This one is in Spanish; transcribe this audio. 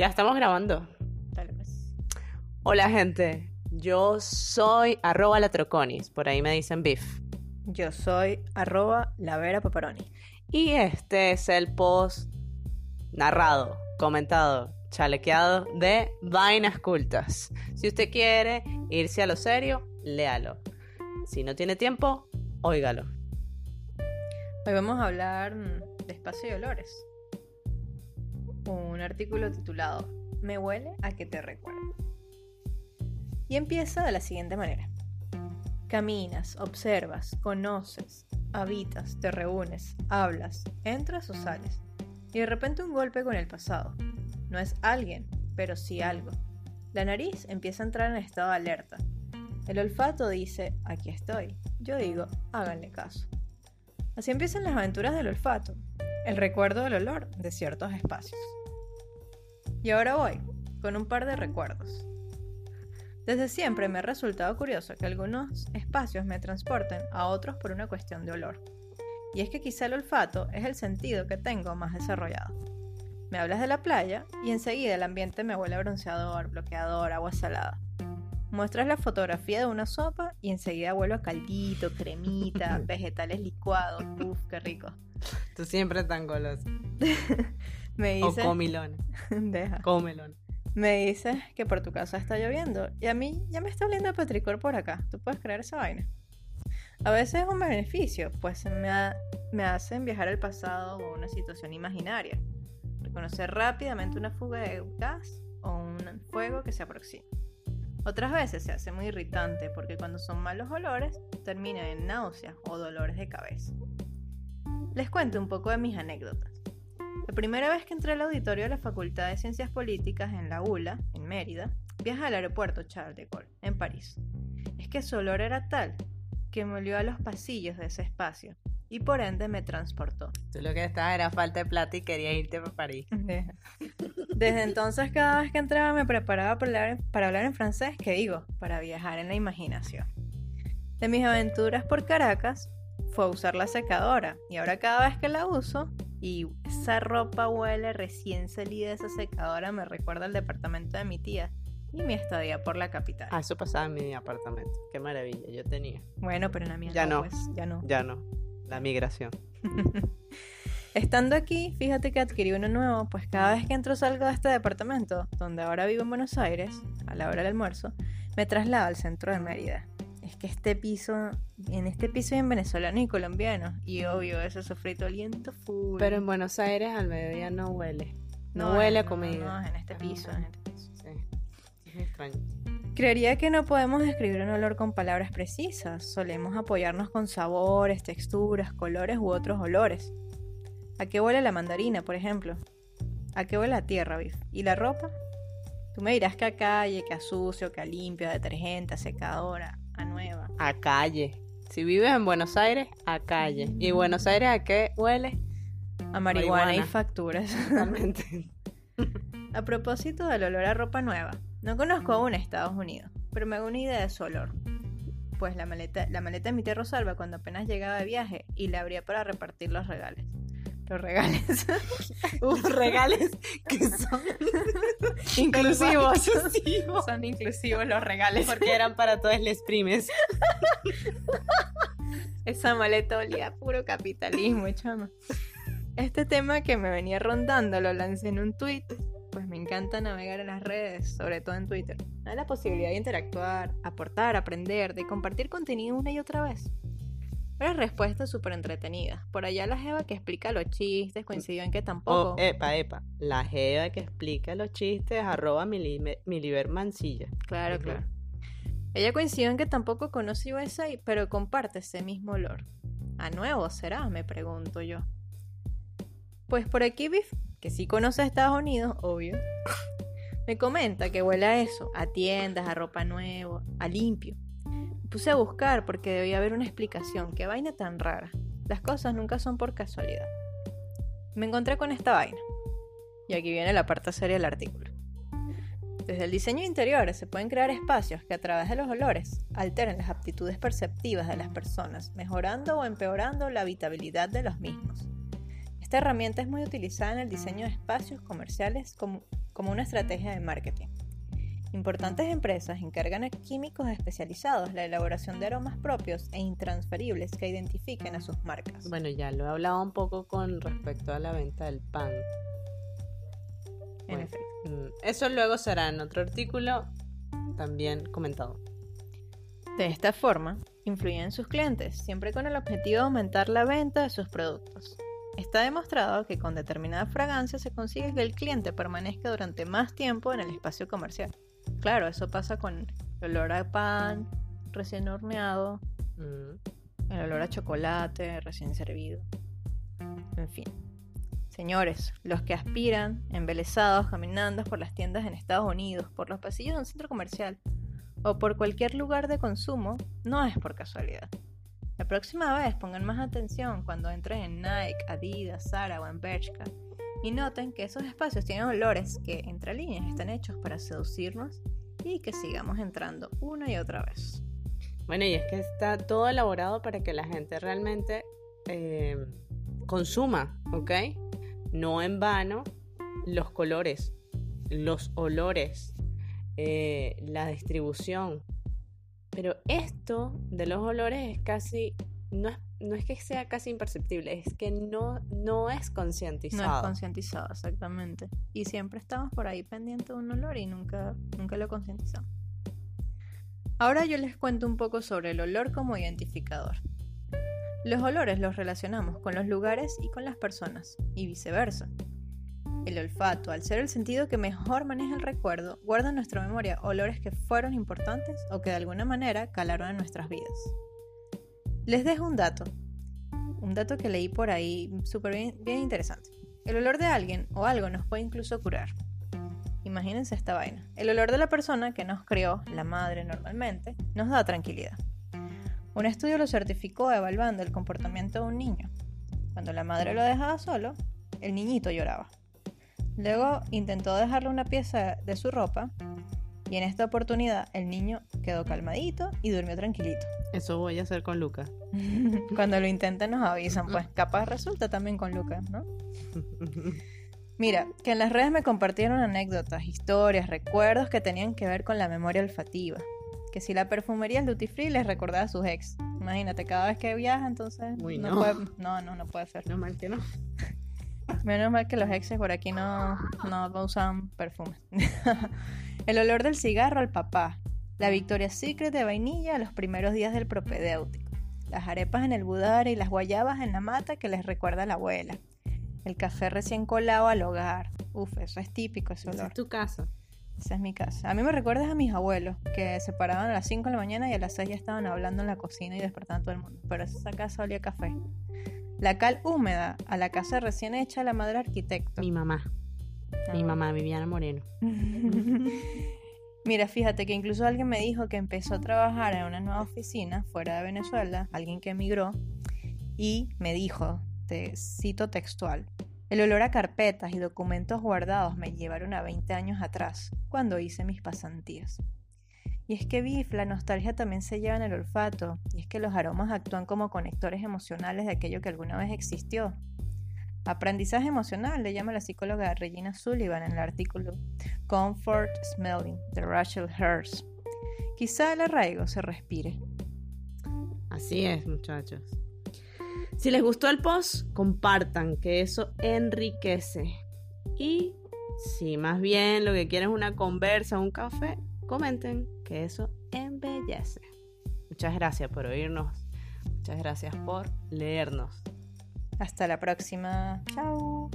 Ya estamos grabando. Dale, pues. Hola gente, yo soy arroba latroconis, por ahí me dicen beef. Yo soy arroba la Vera Paparoni. Y este es el post narrado, comentado, chalequeado de Vainas Cultas. Si usted quiere irse a lo serio, léalo. Si no tiene tiempo, óigalo. Hoy vamos a hablar mm, de espacio y olores. Un artículo titulado Me huele a que te recuerdo. Y empieza de la siguiente manera. Caminas, observas, conoces, habitas, te reúnes, hablas, entras o sales. Y de repente un golpe con el pasado. No es alguien, pero sí algo. La nariz empieza a entrar en estado de alerta. El olfato dice, aquí estoy. Yo digo, háganle caso. Así empiezan las aventuras del olfato, el recuerdo del olor de ciertos espacios. Y ahora voy, con un par de recuerdos. Desde siempre me ha resultado curioso que algunos espacios me transporten a otros por una cuestión de olor. Y es que quizá el olfato es el sentido que tengo más desarrollado. Me hablas de la playa y enseguida el ambiente me huele bronceador, bloqueador, agua salada. Muestras la fotografía de una sopa y enseguida huelo a caldito, cremita, vegetales licuados. Uf, qué rico. Tú siempre tan goloso. Me O dices, comilón. deja. Cómelón. Me dices que por tu casa está lloviendo y a mí ya me está oliendo a petricor por acá. ¿Tú puedes creer esa vaina? A veces es un beneficio, pues me, ha- me hacen viajar al pasado o a una situación imaginaria. Reconocer rápidamente una fuga de gas o un fuego que se aproxima. Otras veces se hace muy irritante porque cuando son malos olores termina en náuseas o dolores de cabeza. Les cuento un poco de mis anécdotas. La primera vez que entré al auditorio de la Facultad de Ciencias Políticas en la ULA, en Mérida, viajé al aeropuerto Charles de Gaulle, en París. Es que su olor era tal que me olió a los pasillos de ese espacio y por ende me transportó. Tú lo que estabas era falta de plata y querías irte para París. Desde entonces cada vez que entraba me preparaba para hablar, para hablar en francés, que digo, para viajar en la imaginación. De mis aventuras por Caracas fue usar la secadora y ahora cada vez que la uso y esa ropa huele recién salida de esa secadora me recuerda al departamento de mi tía y mi estadía por la capital. Ah, eso pasaba en mi apartamento. Qué maravilla, yo tenía. Bueno, pero en la mía Ya no. pues, ya no. Ya no. La migración. Estando aquí, fíjate que adquirí uno nuevo, pues cada vez que entro o salgo de este departamento, donde ahora vivo en Buenos Aires, a la hora del almuerzo, me traslado al centro de Mérida. Es que este piso, en este piso hay en venezolano y colombiano, y obvio, ese sofrito aliento full. Pero en Buenos Aires al mediodía no huele. No, huele a comida. No, en este piso, en este piso. Sí. Es extraño. Creería que no podemos describir un olor con palabras precisas. Solemos apoyarnos con sabores, texturas, colores u otros olores. ¿A qué huele la mandarina, por ejemplo? ¿A qué huele la tierra, Biff? ¿Y la ropa? Tú me dirás que a calle, que a sucio, que a limpio, a detergente, a secadora, a nueva. A calle. Si vives en Buenos Aires, a calle. ¿Y Buenos Aires a qué huele? A marihuana, Marihuana. y facturas. Totalmente. a propósito del olor a ropa nueva, no conozco aún Estados Unidos, pero me hago una idea de su olor. Pues la maleta, la maleta de mi tía Rosalba cuando apenas llegaba de viaje y la abría para repartir los regales. Los regales. Los regales que son inclusivos. inclusivos. Son inclusivos los regales. Porque eran para todos les primes. Esa maleta olía a puro capitalismo, chama. Este tema que me venía rondando lo lancé en un tweet, pues me encanta navegar en las redes, sobre todo en Twitter. Da la posibilidad de interactuar, aportar, aprender, de compartir contenido una y otra vez. Varias respuestas súper entretenidas. Por allá la Jeva que explica los chistes coincidió en que tampoco. Oh, epa, epa. La jeva que explica los chistes, arroba Mancilla. Claro, claro. Ella coincidió en que tampoco conoce USA, pero comparte ese mismo olor. ¿A nuevo será? Me pregunto yo. Pues por aquí Biff, que sí conoce a Estados Unidos, obvio, me comenta que huele a eso, a tiendas, a ropa nueva, a limpio. Puse a buscar porque debía haber una explicación. Qué vaina tan rara. Las cosas nunca son por casualidad. Me encontré con esta vaina. Y aquí viene la parte seria del artículo. Desde el diseño interior se pueden crear espacios que a través de los olores alteren las aptitudes perceptivas de las personas, mejorando o empeorando la habitabilidad de los mismos. Esta herramienta es muy utilizada en el diseño de espacios comerciales, com- como una estrategia de marketing. Importantes empresas encargan a químicos especializados la elaboración de aromas propios e intransferibles que identifiquen a sus marcas. Bueno, ya lo he hablado un poco con respecto a la venta del pan. En Bueno, efecto. mm, Eso luego será en otro artículo también comentado. De esta forma, influyen en sus clientes, siempre con el objetivo de aumentar la venta de sus productos. Está demostrado que con determinada fragancia se consigue que el cliente permanezca durante más tiempo en el espacio comercial. Claro, eso pasa con el olor a pan recién horneado, Mm. el olor a chocolate recién servido. En fin. Señores, los que aspiran, embelesados, caminando por las tiendas en Estados Unidos, por los pasillos de un centro comercial o por cualquier lugar de consumo, no es por casualidad. La próxima vez pongan más atención cuando entren en Nike, Adidas, Zara o en Bershka y noten que esos espacios tienen olores que, entre líneas, están hechos para seducirnos y que sigamos entrando una y otra vez. Bueno, y es que está todo elaborado para que la gente realmente eh, consuma, ¿ok? No en vano los colores, los olores, eh, la distribución. Pero esto de los olores es casi, no es, no es que sea casi imperceptible, es que no, no es No concientizado. es concientizado, exactamente. Y siempre estamos por ahí pendientes de un olor y nunca, nunca lo concientizamos. Ahora yo les cuento un poco sobre el olor como identificador. Los olores los relacionamos con los lugares y con las personas, y viceversa. El olfato, al ser el sentido que mejor maneja el recuerdo, guarda en nuestra memoria olores que fueron importantes o que de alguna manera calaron en nuestras vidas. Les dejo un dato, un dato que leí por ahí súper bien, interesante. El olor de alguien o algo nos puede incluso curar. Imagínense esta vaina. El olor de la persona que nos crió, la madre normalmente, nos da tranquilidad. Un estudio lo certificó evaluando el comportamiento de un niño. Cuando la madre lo dejaba solo, el niñito lloraba. Luego intentó dejarle una pieza de su ropa y en esta oportunidad el niño quedó calmadito y durmió tranquilito. Eso voy a hacer con Lucas. Cuando lo intenten nos avisan, pues capaz resulta también con Lucas, ¿no? Mira, que en las redes me compartieron anécdotas, historias, recuerdos que tenían que ver con la memoria olfativa. Que si la perfumería es duty free les recordaba a sus ex. Imagínate, cada vez que viaja, entonces Uy, no, no. Puede, no, no, no puede ser. no mal que no. Menos mal que los exes por aquí no, no usan perfume. El olor del cigarro al papá. La Victoria's Secret de vainilla a los primeros días del propedéutico. Las arepas en el budar y las guayabas en la mata que les recuerda a la abuela. El café recién colado al hogar. Uf, eso es típico ese olor. es tu casa. Esa es mi casa. A mí me recuerdas a mis abuelos, que se paraban a las 5 de la mañana y a las 6 ya estaban hablando en la cocina y despertando a todo el mundo. Pero esa casa olía a café. La cal húmeda a la casa recién hecha la madre arquitecto. Mi mamá. Mi Ah. mamá, Viviana Moreno. Mira, fíjate que incluso alguien me dijo que empezó a trabajar en una nueva oficina fuera de Venezuela, alguien que emigró, y me dijo, te cito textual, el olor a carpetas y documentos guardados me llevaron a 20 años atrás, cuando hice mis pasantías. Y es que Biff, la nostalgia también se lleva en el olfato, y es que los aromas actúan como conectores emocionales de aquello que alguna vez existió. Aprendizaje emocional, le llama la psicóloga Regina Sullivan en el artículo Comfort Smelling de Rachel Hurst. Quizá el arraigo se respire. Así es, muchachos. Si les gustó el post, compartan, que eso enriquece. Y si más bien lo que quieren es una conversa, un café, comenten, que eso embellece. Muchas gracias por oírnos. Muchas gracias por leernos. Hasta la próxima. Chao.